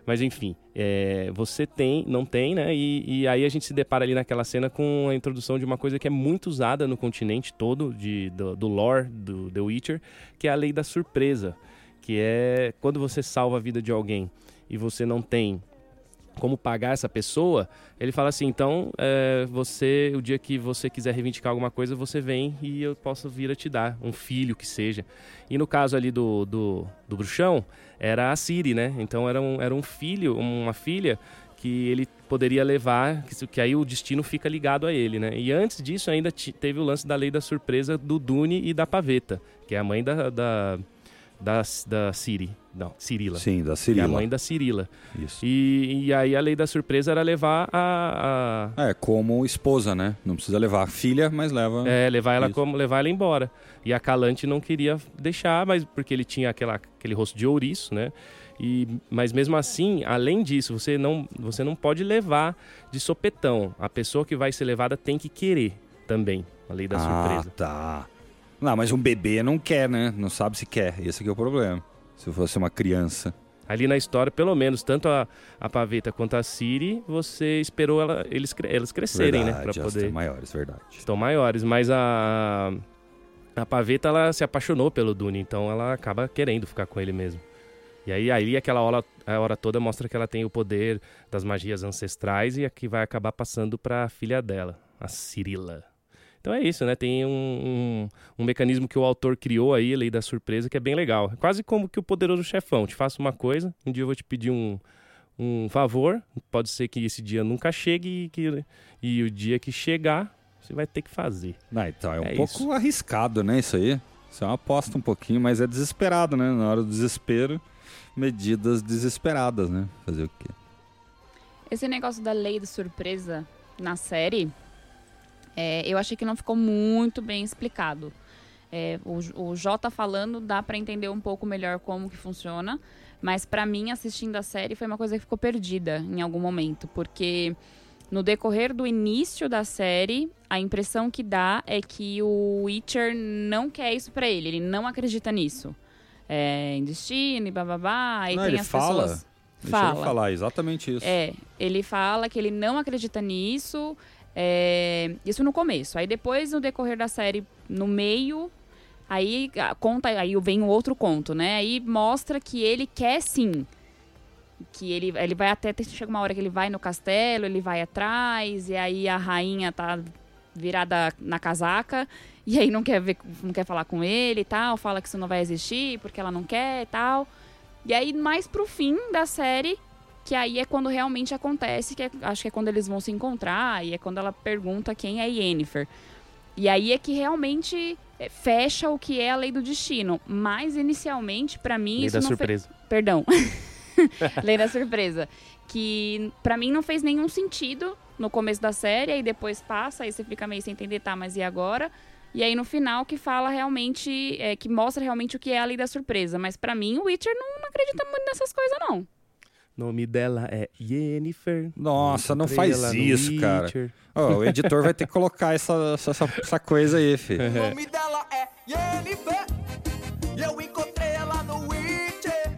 Mas enfim, é, você tem, não tem, né? E, e aí a gente se depara ali naquela cena com a introdução de uma coisa que é muito usada no continente todo, de, do, do lore do The Witcher, que é a lei da surpresa. Que é quando você salva a vida de alguém e você não tem como pagar essa pessoa, ele fala assim, então, é, você, o dia que você quiser reivindicar alguma coisa, você vem e eu posso vir a te dar, um filho que seja. E no caso ali do, do, do bruxão, era a Siri, né? Então era um, era um filho, uma filha que ele poderia levar, que, que aí o destino fica ligado a ele, né? E antes disso ainda teve o lance da lei da surpresa do Dune e da Paveta, que é a mãe da, da, da, da Siri. Não, Cirila. Sim, da Que é a Cirila. mãe da Cirila. Isso. E, e aí a lei da surpresa era levar a. a- É, como esposa, né? Não precisa levar a filha, mas leva. é, levar ela Isso. como levar ela embora. E a Calante não queria deixar, mas porque ele tinha aquela, aquele rosto de ouriço, né? E, mas mesmo assim, além disso, você não, você não pode levar de sopetão. A pessoa que vai ser levada tem que querer também. A lei da ah, surpresa. tá. Não, mas um bebê não quer, né? Não sabe se quer. Esse aqui é o problema. Se fosse uma criança. Ali na história, pelo menos, tanto a, a Paveta quanto a Siri, você esperou ela, eles, elas crescerem, né? Pra Verdade, elas poder. têm maiores, verdade. estão maiores, mas a a Paveta ela se apaixonou pelo Dune, então ela acaba querendo ficar com ele mesmo. E aí aí aquela hora, a hora toda mostra que ela tem o poder das magias ancestrais e aqui vai acabar passando para a filha dela, a Cirila. Então é isso, né? Tem um, um, um mecanismo que o autor criou aí, a lei da surpresa, que é bem legal. É Quase como que o poderoso chefão. Te faço uma coisa, um dia eu vou te pedir um, um favor. Pode ser que esse dia nunca chegue e, que, e o dia que chegar, você vai ter que fazer. Não, então, é um É pouco isso. arriscado, né? Isso aí. Isso é uma aposta um pouquinho, mas é desesperado, né? Na hora do desespero, medidas desesperadas, né? Fazer o quê? Esse negócio da lei de surpresa na série, é, eu achei que não ficou muito bem explicado. É, o, o Jota falando dá pra entender um pouco melhor como que funciona, mas pra mim assistindo a série foi uma coisa que ficou perdida em algum momento, porque no decorrer do início da série, a impressão que dá é que o Witcher não quer isso pra ele, ele não acredita nisso. É, em destino e bababá, aí Não, tem ele as fala. pessoas... Deixa eu falar exatamente isso. É, ele fala que ele não acredita nisso. É, isso no começo. Aí depois, no decorrer da série, no meio, aí a- conta, aí vem um outro conto, né? Aí mostra que ele quer sim. Que ele, ele vai até. Chega uma hora que ele vai no castelo, ele vai atrás, e aí a rainha tá virada na casaca, e aí não quer ver, não quer falar com ele e tal, fala que isso não vai existir porque ela não quer e tal. E aí, mais pro fim da série, que aí é quando realmente acontece, que é- acho que é quando eles vão se encontrar, e é quando ela pergunta quem é Yennefer. E aí é que realmente é, fecha o que é a lei do destino. Mas inicialmente, pra mim, Lei isso da não fe- surpresa. Perdão. [LAUGHS] [LAUGHS] lei da surpresa. Que pra mim não fez nenhum sentido no começo da série, aí depois passa, aí você fica meio sem entender, tá, mas e agora? E aí no final que fala realmente, é, que mostra realmente o que é a lei da surpresa. Mas pra mim o Witcher não, não acredita muito nessas coisas, não. O nome dela é Yennefer. Nossa, não faz isso, cara. Ó, o editor vai ter que colocar essa, essa, essa coisa aí, filho. O nome dela é Yennefer. E eu encontrei ela no Witcher.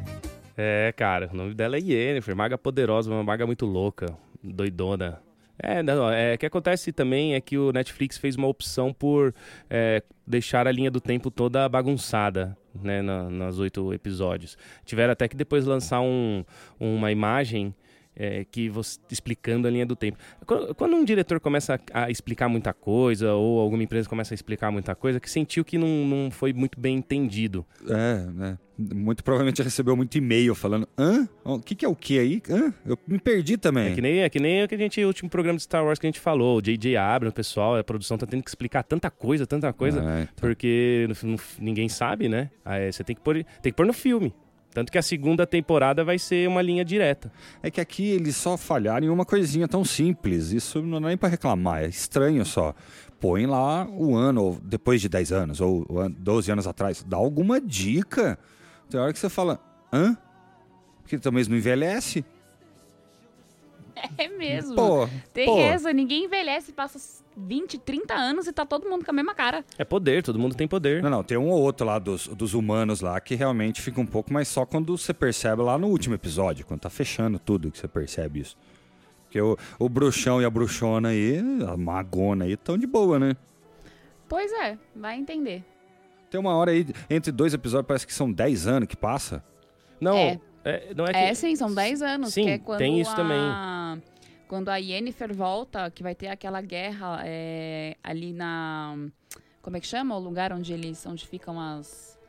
É, cara, o nome dela é Yennefer, maga poderosa, uma maga muito louca, doidona. É, não, é, o que acontece também é que o Netflix fez uma opção por é, deixar a linha do tempo toda bagunçada, né, na, nas oito episódios. Tiveram até que depois lançar um, uma imagem é, que você explicando a linha do tempo. Quando, quando um diretor começa a, a explicar muita coisa, ou alguma empresa começa a explicar muita coisa, que sentiu que não, não foi muito bem entendido. É, né? Muito provavelmente recebeu muito e-mail falando: hã? O que, que é o que aí? Hã? Eu me perdi também. É que nem, é que nem o que a gente, o último programa de Star Wars que a gente falou, o J.J. Abrams, o pessoal, a produção tá tendo que explicar tanta coisa, tanta coisa, É, então. porque no- no- ninguém sabe, né? Aí você tem que pôr, tem que pôr no filme. Tanto que a segunda temporada vai ser uma linha direta. É que aqui eles só falharam em uma coisinha tão simples. Isso não é nem pra reclamar, é estranho só. Põe lá o ano, ou depois de 10 anos, ou o ano- 12 anos atrás. Dá alguma dica. Tem hora que você fala, hã? Porque talvez não envelhece. É mesmo. Pô, Tem pô. essa, ninguém envelhece, passa 20, 30 anos e tá todo mundo com a mesma cara. É poder, todo mundo tem poder. Não, não, tem um ou outro lá dos, dos humanos lá que realmente fica um pouco, mas só quando você percebe lá no último episódio, quando tá fechando tudo que você percebe isso. Porque o, o bruxão e a bruxona aí, a magona aí, tão de boa, né? Pois é, vai entender. Tem uma hora aí, entre dois episódios, parece que são 10 anos que passa. Não, É. é, não é que... É, sim, são 10 anos. Sim, que é quando tem isso a... também. Quando a Yennefer volta, que vai ter aquela guerra é, ali na... Como é que chama? O lugar onde eles... Onde ficam as...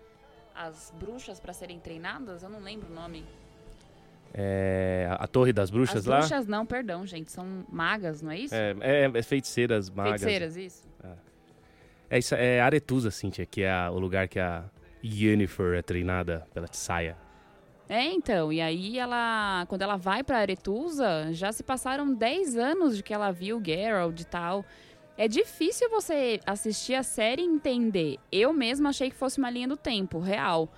As bruxas pra serem treinadas? Eu não lembro o nome. É, a Torre das Bruxas as lá. bruxas não, perdão, gente. São magas, não é isso? É, é, é feiticeiras magas. Feiticeiras, isso. É, isso, é Aretusa, Cíntia, que é a- o lugar que a Yennefer é treinada pela Tsaya. É, então, e aí ela, quando ela vai pra Aretusa, já se passaram 10 anos de que ela viu Geralt e tal. É difícil você assistir a série e entender. Eu mesma achei que fosse uma linha do tempo, real,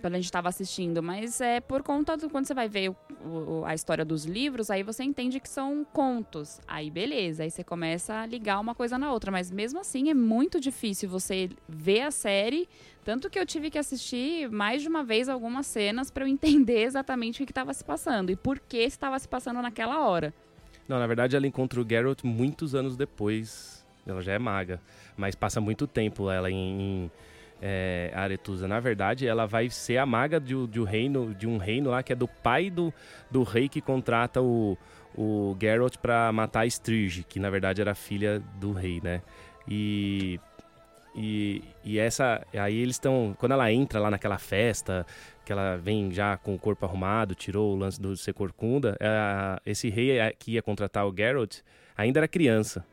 quando a gente tava assistindo, mas é por conta do quando você vai ver o- o- a história dos livros, aí você entende que são contos. Aí beleza, aí você começa a ligar uma coisa na outra, mas mesmo assim é muito difícil você ver a série tanto que eu tive que assistir mais de uma vez algumas cenas pra eu entender exatamente o que estava se passando e por que estava se passando naquela hora. Não, na verdade ela encontra o Geralt muitos anos depois. Ela já é maga, mas passa muito tempo ela em, é, Aretusa. Na verdade, ela vai ser a maga de, de um reino, de um reino lá que é do pai do, do rei que contrata o, o Geralt pra matar a Strige, que na verdade era filha do rei, né? E e, e essa. Aí eles estão. Quando ela entra lá naquela festa, que ela vem já com o corpo arrumado, tirou o lance do ser corcunda, é, esse rei é, que ia contratar o Geralt ainda era criança.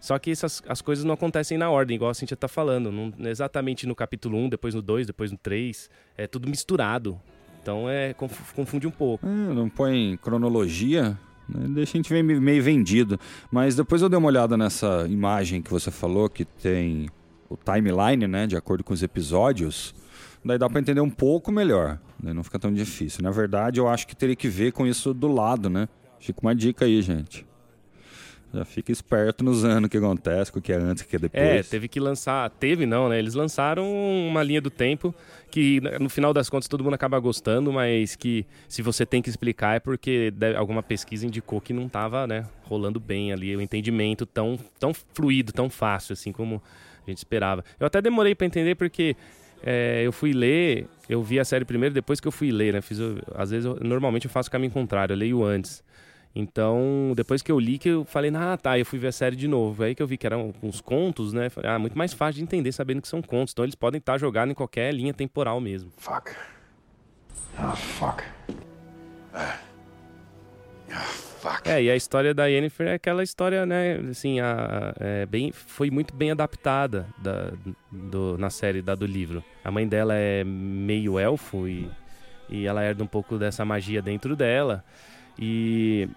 Só que essas, as coisas não acontecem na ordem, igual a Cintia tá falando. Não, exatamente no capítulo 1, depois no 2, depois no 3. É tudo misturado. Então é conf- confunde um pouco. É, não põe cronologia, né? deixa a gente meio, meio vendido. Mas depois eu dei uma olhada nessa imagem que você falou, que tem o timeline, né, de acordo com os episódios. Daí dá pra entender um pouco melhor, né? não fica tão difícil. Na verdade, eu acho que teria que ver com isso do lado, né? Fica uma dica aí, gente. Já fica esperto nos anos que acontece, o que é antes, o que é depois. É, teve que lançar. Teve não, né? Eles lançaram uma linha do tempo que no final das contas todo mundo acaba gostando, mas que se você tem que explicar é porque alguma pesquisa indicou que não tava, né, rolando bem ali o entendimento tão, tão fluido, tão fácil assim como a gente esperava. Eu até demorei pra entender porque é, eu fui ler, eu vi a série primeiro depois que eu fui ler, né? Fiz, o- às vezes, eu- normalmente eu faço o caminho contrário, eu leio antes. Então, depois que eu li, que eu falei, ah, tá, eu fui ver a série de novo. Aí que eu vi que eram uns contos, né? Falei, ah, muito mais fácil de entender sabendo que são contos. Então, eles podem estar jogados em qualquer linha temporal mesmo. Fuck. Oh, fuck. Ah. Ah, fuck. É, e a história da Yennefer é aquela história, né, assim, a, é bem, foi muito bem adaptada da, do, na série da do livro. A mãe dela é meio elfo e, e ela herda um pouco dessa magia dentro dela. E,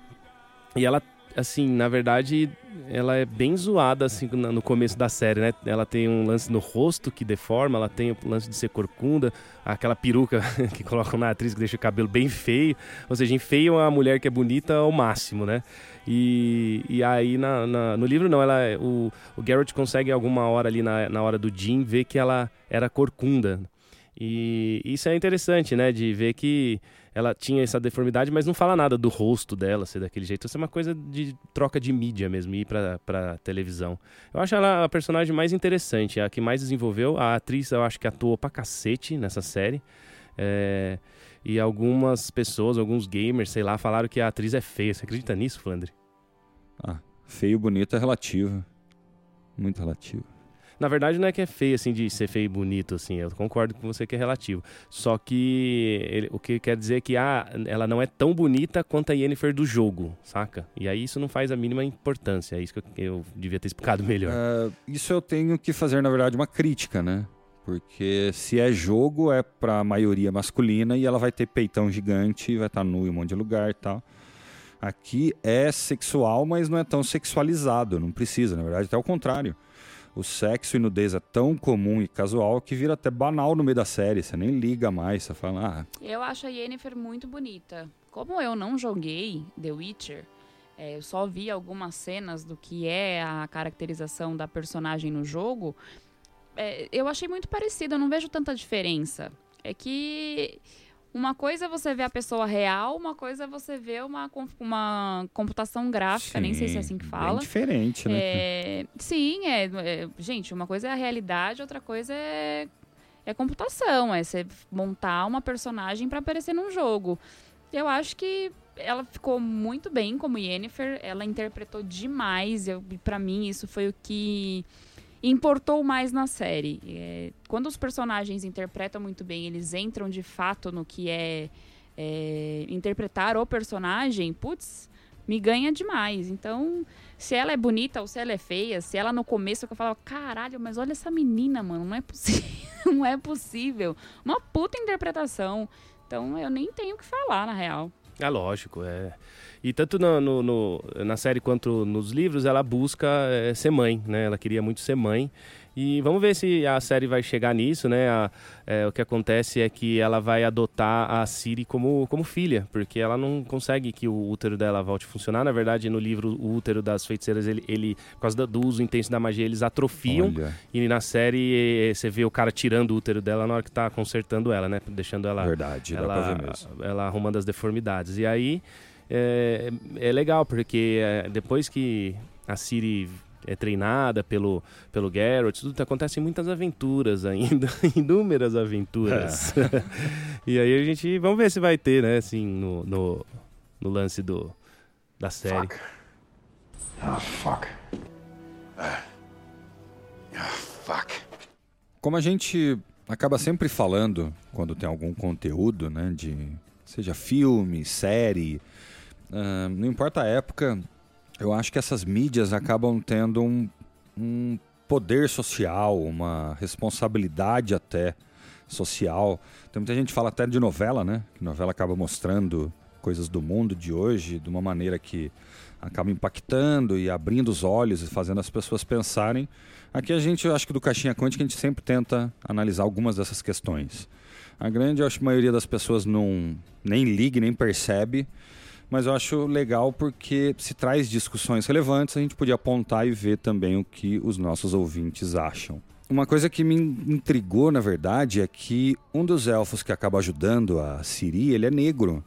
e ela, assim, na verdade, ela é bem zoada, assim, no começo da série, né? Ela tem um lance no rosto que deforma, ela tem o lance de ser corcunda, aquela peruca [LAUGHS] que colocam na atriz que deixa o cabelo bem feio. Ou seja, enfeiam a mulher que é bonita ao máximo, né? E, e aí na, na- no livro não, ela o, o Garrett consegue alguma hora ali na, na hora do Jim ver que ela era corcunda. E isso é interessante, né? De ver que ela tinha essa deformidade, mas não fala nada do rosto dela ser daquele jeito. Isso é uma coisa de troca de mídia mesmo, ir pra, pra televisão. Eu acho ela a personagem mais interessante, a que mais desenvolveu. A atriz, eu acho que atuou pra cacete nessa série. É, e algumas pessoas, alguns gamers, sei lá, falaram que a atriz é feia. Você acredita nisso, Flandre? Ah, feio e bonito é relativo. Muito relativo. Na verdade, não é que é feio, assim, de ser feio e bonito, assim. Eu concordo com você que é relativo. Só que ele- o que quer dizer é que ah, ela não é tão bonita quanto a Yennefer do jogo, saca? E aí isso não faz a mínima importância. É isso que eu, eu devia ter explicado melhor. Ah, isso eu tenho que fazer, na verdade, uma crítica, né? Porque se é jogo, é pra maioria masculina e ela vai ter peitão gigante, vai estar nu em um monte de lugar e tal. Aqui é sexual, mas não é tão sexualizado, não precisa, na verdade, até o contrário. O sexo e nudez é tão comum e casual que vira até banal no meio da série, você nem liga mais, você fala, ah, Eu acho a Yennefer muito bonita. Como eu não joguei The Witcher, é, eu só vi algumas cenas do que é a caracterização da personagem no jogo. é, eu achei muito parecida, eu não vejo tanta diferença. É que uma coisa é você ver a pessoa real, uma coisa é você ver uma, uma computação gráfica, nem sei se é assim que Bem fala. diferente, né? É, sim, é, é- Gente, uma coisa é a realidade, outra coisa é, é computação. É você montar uma personagem para aparecer num jogo. Eu acho que ela ficou muito bem como Yennefer. Ela interpretou demais. Eu, para mim, isso foi o que importou mais na série. É, quando os personagens interpretam muito bem, eles entram de fato no que é, é, interpretar o personagem, putz, me ganha demais. Então, se ela é bonita ou se ela é feia, se ela no começo eu falava, caralho, mas olha essa menina, mano, não é possível, [LAUGHS] não é possível. Uma puta interpretação. Então, eu nem tenho o que falar, na real. É lógico, é. E tanto no, no- no- na série quanto nos livros, ela busca é, ser mãe, né? Ela queria muito ser mãe. E vamos ver se a série vai chegar nisso, né? A- é, o que acontece é que ela vai adotar a Ciri como, como filha, porque ela não consegue que o útero dela volte a funcionar. Na verdade, no livro, o útero das feiticeiras, ele, ele por causa do- uso intenso da magia, eles atrofiam. Olha, E na série, eh, você vê o cara tirando o útero dela na hora que tá consertando ela, né? Deixando ela verdade, ela, mesmo. ela arrumando as deformidades. E aí é, é legal, porque é, depois que a Ciri é treinada pelo, pelo Geralt, tudo acontecem muitas aventuras ainda, [LAUGHS] inúmeras aventuras. [LAUGHS] e aí a gente, vamos ver se vai ter, né, assim, no, no, no lance do, da série. Fuck. Oh, fuck. Ah, fuck. Como a gente acaba sempre falando quando tem algum conteúdo, né, de seja filme, série, ah, não importa a época, eu acho que essas mídias acabam tendo um, um poder social, uma responsabilidade até social. Tem muita gente que fala até de novela, né? Que novela acaba mostrando coisas do mundo de hoje de uma maneira que acaba impactando e abrindo os olhos e fazendo as pessoas pensarem. Aqui a gente, eu acho que do Caixinha Quântica, a gente sempre tenta analisar algumas dessas questões. A grande, eu acho maioria das pessoas não nem liga, nem percebe, mas eu acho legal porque se traz discussões relevantes, a gente podia apontar e ver também o que os nossos ouvintes acham. Uma coisa que me intrigou, na verdade, é que um dos elfos que acaba ajudando a Ciri, ele é negro.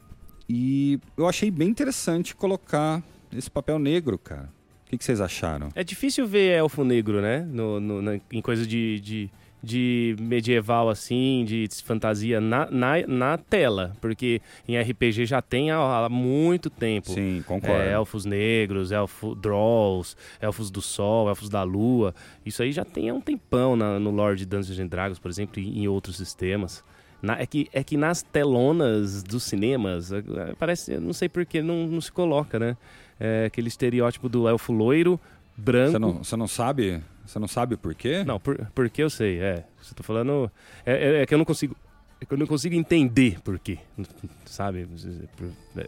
E eu achei bem interessante colocar esse papel negro, cara. O que, que vocês acharam? É difícil ver elfo negro, né? No, no- em coisa de, de, de medieval, assim, de fantasia na, na, na tela. Porque em RPG já tem há, há muito tempo. Sim, concordo. É, elfos negros, elfo Drolls, elfos do sol, elfos da lua. Isso aí já tem há um tempão na- no Lord Dungeons and Dragons, por exemplo, e em outros sistemas. Na- é, que, é que nas telonas dos cinemas, é, é, parece, não sei porquê, não, não se coloca, né? É, aquele estereótipo do elfo loiro, branco. Você não, você não sabe? Você não sabe por quê? Não, por, porque eu sei, é. Você tá falando. É, é- é que eu não consigo. É que eu não consigo entender por quê. Sabe?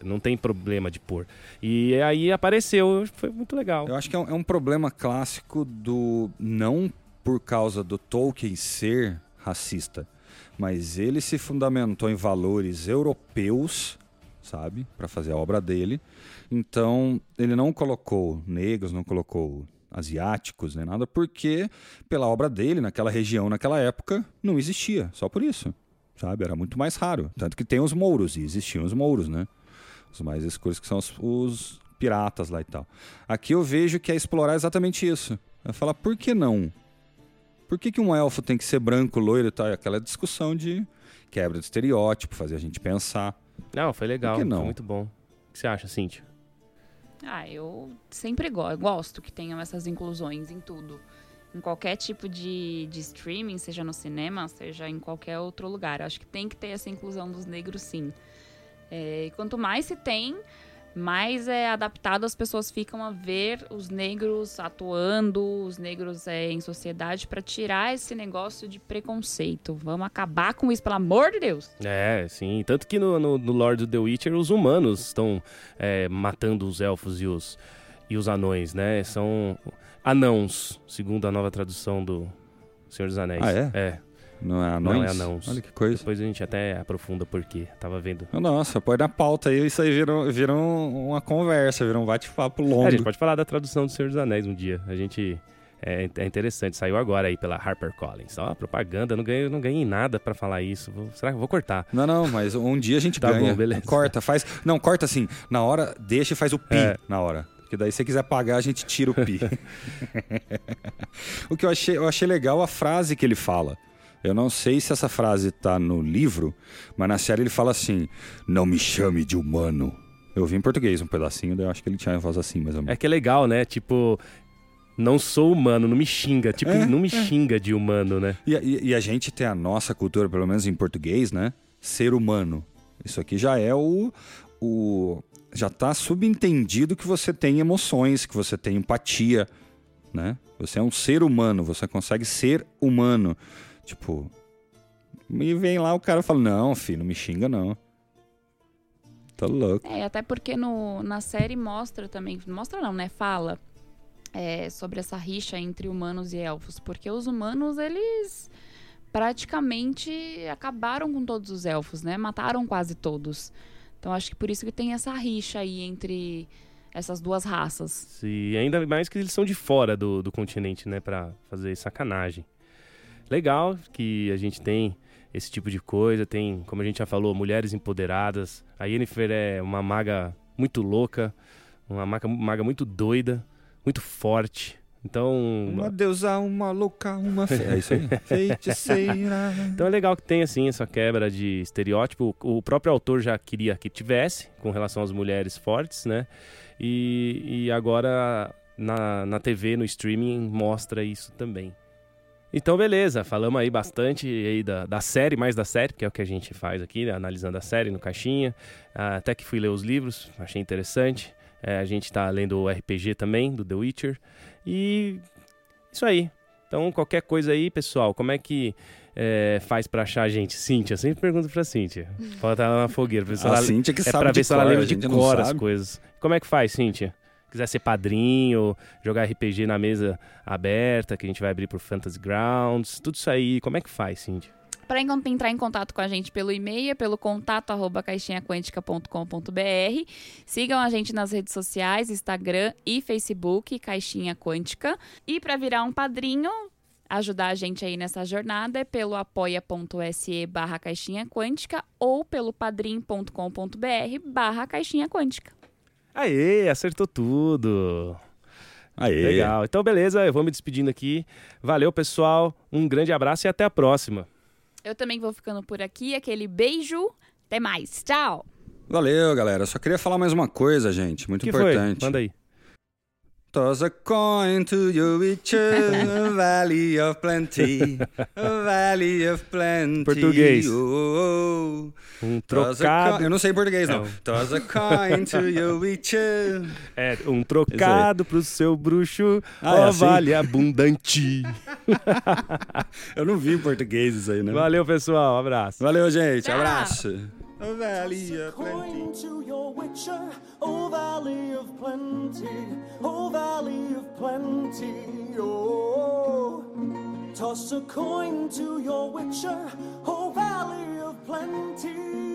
Não tem problema de pôr. E aí apareceu, foi muito legal. Eu acho que é um, é um problema clássico do. Não por causa do Tolkien ser racista, mas ele se fundamentou em valores europeus, sabe? Para fazer a obra dele. Então, ele não colocou negros, não colocou asiáticos, nem nada, porque pela obra dele, naquela região, naquela época, não existia. Só por isso, sabe? Era muito mais raro. Tanto que tem os mouros, e existiam os mouros, né? Os mais escuros que são os, os piratas lá e tal. Aqui eu vejo que é explorar exatamente isso. É falar, por que não? Por que, que um elfo tem que ser branco, loiro e tal? Aquela discussão de quebra de estereótipo, fazer a gente pensar. Não, foi legal. Por que não? Foi muito bom. O que você acha, Cintia? Ah, eu sempre eu gosto que tenham essas inclusões em tudo. Em qualquer tipo de, de streaming, seja no cinema, seja em qualquer outro lugar. Eu acho que tem que ter essa inclusão dos negros, sim. É, quanto mais se tem, mais é adaptado as pessoas ficam a ver os negros atuando, os negros é, em sociedade, para tirar esse negócio de preconceito. Vamos acabar com isso, pelo amor de Deus. É, sim. Tanto que no, no, no Lord of the Witcher, os humanos estão é, matando os elfos e os, e os anões, né? São anãos, segundo a nova tradução do Senhor dos Anéis. Ah, é? É. Não é Não anões? é anãos. Olha que coisa. Depois a gente até aprofunda por quê. Tava vendo. Nossa, põe na pauta aí, isso aí vira um- uma conversa, vira um bate-papo É, longo. a gente pode falar da tradução do Senhor dos Anéis um dia. A gente. É, é interessante, saiu agora aí pela HarperCollins. Ó, propaganda, não ganhei, não ganhei nada pra falar isso. Vou- será que eu vou cortar? Não, não, mas um dia a gente [LAUGHS] Tá ganha. bom, beleza. Corta, faz. Não, corta assim. Na hora, deixa e faz o pi É. na hora. Porque daí, se você quiser pagar, a gente tira o pi. [LAUGHS] [LAUGHS] o que eu achei, eu achei legal a frase que ele fala. Eu não sei se essa frase tá no livro, mas na série ele fala assim: Não me chame de humano. Eu vi em português um pedacinho, daí eu acho que ele tinha uma voz assim, mais ou menos. É que é legal, né? Tipo, não sou humano, não me xinga. Tipo, É, não me xinga de humano, né? E, e- e a gente tem a nossa cultura, pelo menos em português, né? Ser humano. Isso aqui já é o. o já tá subentendido que você tem emoções, que você tem empatia, né? Você é um ser humano, você consegue ser humano. Tipo. E vem lá o cara e fala: Não, filho, não me xinga, não. Tá louco. É, até porque no, na série mostra também, mostra não, né? Fala é, sobre essa rixa entre humanos e elfos. Porque os humanos, eles praticamente acabaram com todos os elfos, né? Mataram quase todos. Então acho que por isso que tem essa rixa aí entre essas duas raças. E ainda mais que eles são de fora do, do continente, né? Pra fazer sacanagem. Legal que a gente tem esse tipo de coisa. Tem, como a gente já falou, mulheres empoderadas. A Yennefer é uma maga muito louca, uma maga, maga muito doida, muito forte. Então, Uma deusa, uma louca, uma fe... [LAUGHS] É isso aí. Feiticeira. Então é legal que tem assim essa quebra de estereótipo. O próprio autor já queria que tivesse com relação às mulheres fortes, né? E, e agora na, na TV, no streaming, mostra isso também. Então, beleza, falamos aí bastante aí da, da série, mais da série, que é o que a gente faz aqui, né? analisando a série no caixinha. Ah, Até que fui ler os livros, achei interessante. É, a gente tá lendo o RPG também, do The Witcher. E isso aí. Então, qualquer coisa aí, pessoal, como é que é, faz pra achar a gente? Cíntia, eu sempre pergunto pra Cíntia. Pode estar lá na fogueira. Pra se A ela, Cíntia que é sabe pra ver se ela cor, lembra de cor as coisas. Como é que faz, Cíntia? Quiser ser padrinho, jogar RPG na mesa aberta, que a gente vai abrir por Fantasy Grounds, tudo isso aí, como é que faz, Cíntia? Para entrar em contato com a gente pelo e-mail, pelo contato arroba caixinhaquântica.com.br. Sigam a gente nas redes sociais, Instagram e Facebook, Caixinha Quântica. E para virar um padrinho, ajudar a gente aí nessa jornada é pelo apoia.se barra caixinha quântica ou pelo padrim.com.br barra caixinha quântica. Aê, acertou tudo! Aê. Legal. Então, beleza, eu vou me despedindo aqui. Valeu, pessoal. Um grande abraço e até a próxima. Eu também vou ficando por aqui. Aquele beijo. Até mais. Tchau! Valeu, galera. Só queria falar mais uma coisa, gente. Muito que importante. foi? Manda aí. Toss a coin to your witcher, a [LAUGHS] valley of plenty, a valley of plenty. Português. Oh, oh. Um trocado. Eu não sei português, não. Não. Toss a coin to your [LAUGHS] witcher. É, um trocado pro seu bruxo, Ah, é ó, assim? vale abundante. [LAUGHS] Eu não vi em português isso aí, né? Valeu, pessoal. Um abraço. Valeu, gente. Tchau. Abraço. a valley of plenty. to your witcher, oh valley of plenty, oh valley of plenty, oh. Toss a coin to your witcher, oh valley of plenty.